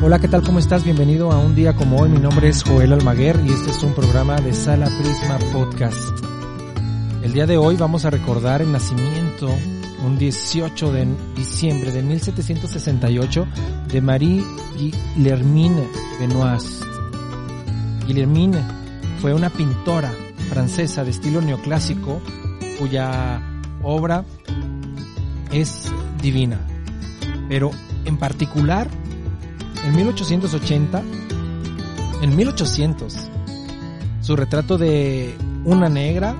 Hola, ¿qué tal? ¿Cómo estás? Bienvenido a un día como hoy. Mi nombre es Joel Almaguer y este es un programa de Sala Prisma Podcast. El día de hoy vamos a recordar el nacimiento, un 18 de diciembre de 1768, de Marie Guillermine Benoist. Guillermine fue una pintora francesa de estilo neoclásico cuya obra es divina. Pero en particular en 1880, en 1800, su retrato de una negra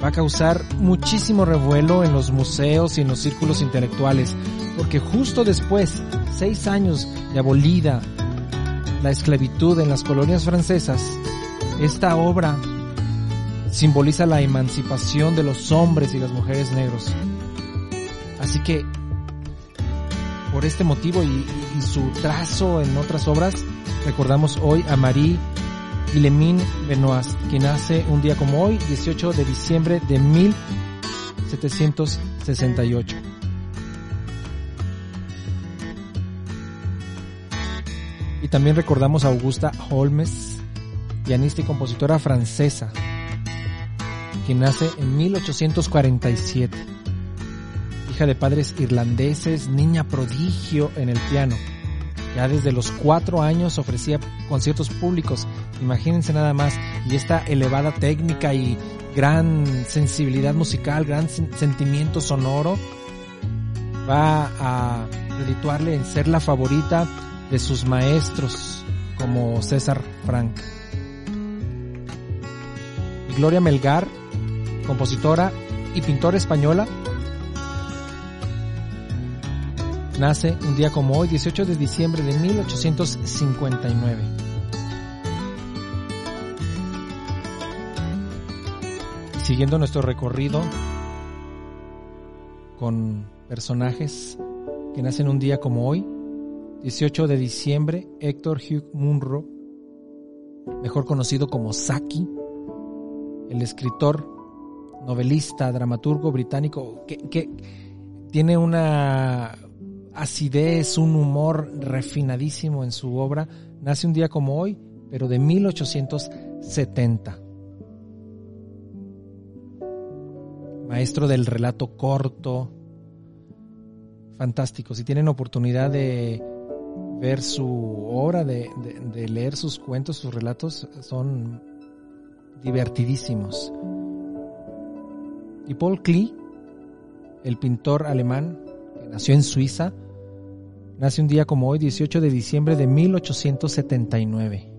va a causar muchísimo revuelo en los museos y en los círculos intelectuales, porque justo después, seis años de abolida la esclavitud en las colonias francesas, esta obra simboliza la emancipación de los hombres y las mujeres negros. Así que por este motivo y, su trazo en otras obras, recordamos hoy a Marie Guillemine Benoist, quien nace un día como hoy, 18 de diciembre de 1768. Y también recordamos a Augusta Holmes, pianista y compositora francesa, quien nace en 1847 hija de padres irlandeses, niña prodigio en el piano. Ya desde los cuatro años ofrecía conciertos públicos, imagínense nada más, y esta elevada técnica y gran sensibilidad musical, gran sentimiento sonoro, va a redituarle en ser la favorita de sus maestros como César Frank. Y Gloria Melgar, compositora y pintora española, Nace un día como hoy, 18 de diciembre de 1859. Siguiendo nuestro recorrido con personajes que nacen un día como hoy, 18 de diciembre, Héctor Hugh Munro, mejor conocido como Saki, el escritor, novelista, dramaturgo británico, que, que tiene una acidez, un humor refinadísimo en su obra. Nace un día como hoy, pero de 1870. Maestro del relato corto. Fantástico. Si tienen oportunidad de ver su obra, de, leer sus cuentos, sus relatos, son divertidísimos. Y Paul Klee, el pintor alemán que nació en Suiza, Nace un día como hoy, 18 de diciembre de 1879.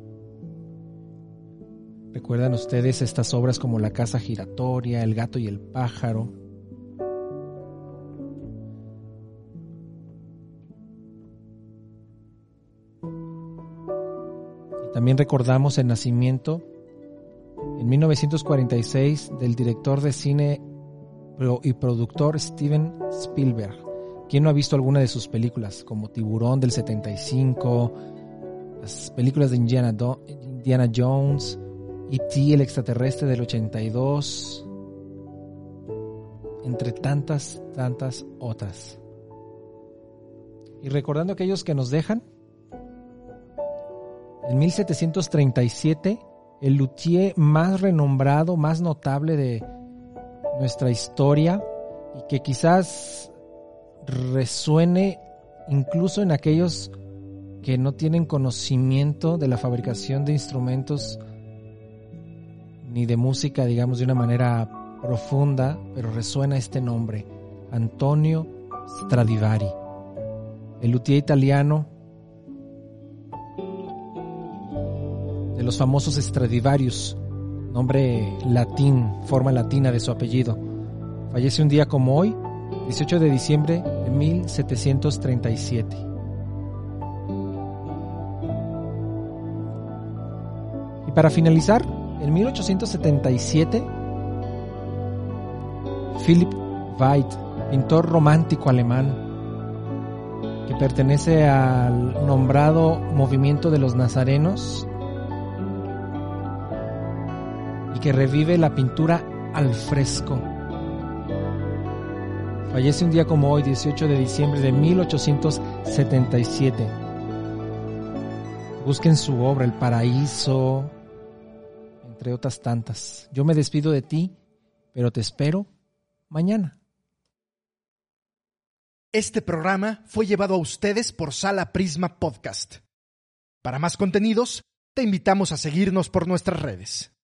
¿Recuerdan ustedes estas obras como La casa giratoria, El gato y el pájaro? Y también recordamos el nacimiento en 1946 del director de cine y productor Steven Spielberg. ¿Quién no ha visto alguna de sus películas? Como Tiburón del 75, las películas de Indiana, Indiana Jones, E.T. el extraterrestre del 82, entre tantas, tantas otras. Y recordando aquellos que nos dejan, en 1737, el luthier más renombrado, más notable de nuestra historia, y que quizás resuene incluso en aquellos que no tienen conocimiento de la fabricación de instrumentos ni de música, digamos, de una manera profunda, pero resuena este nombre, Antonio Stradivari, el luthier italiano de los famosos Stradivarius, nombre latín, forma latina de su apellido. Fallece un día como hoy, 18 de diciembre de 1737. Y para finalizar, en 1877, Philip Weit, pintor romántico alemán, que pertenece al nombrado movimiento de los nazarenos y que revive la pintura al fresco. Fallece un día como hoy, 18 de diciembre de 1877. Busquen su obra, El Paraíso, entre otras tantas. Yo me despido de ti, pero te espero mañana. Este programa fue llevado a ustedes por Sala Prisma Podcast. Para más contenidos, te invitamos a seguirnos por nuestras redes.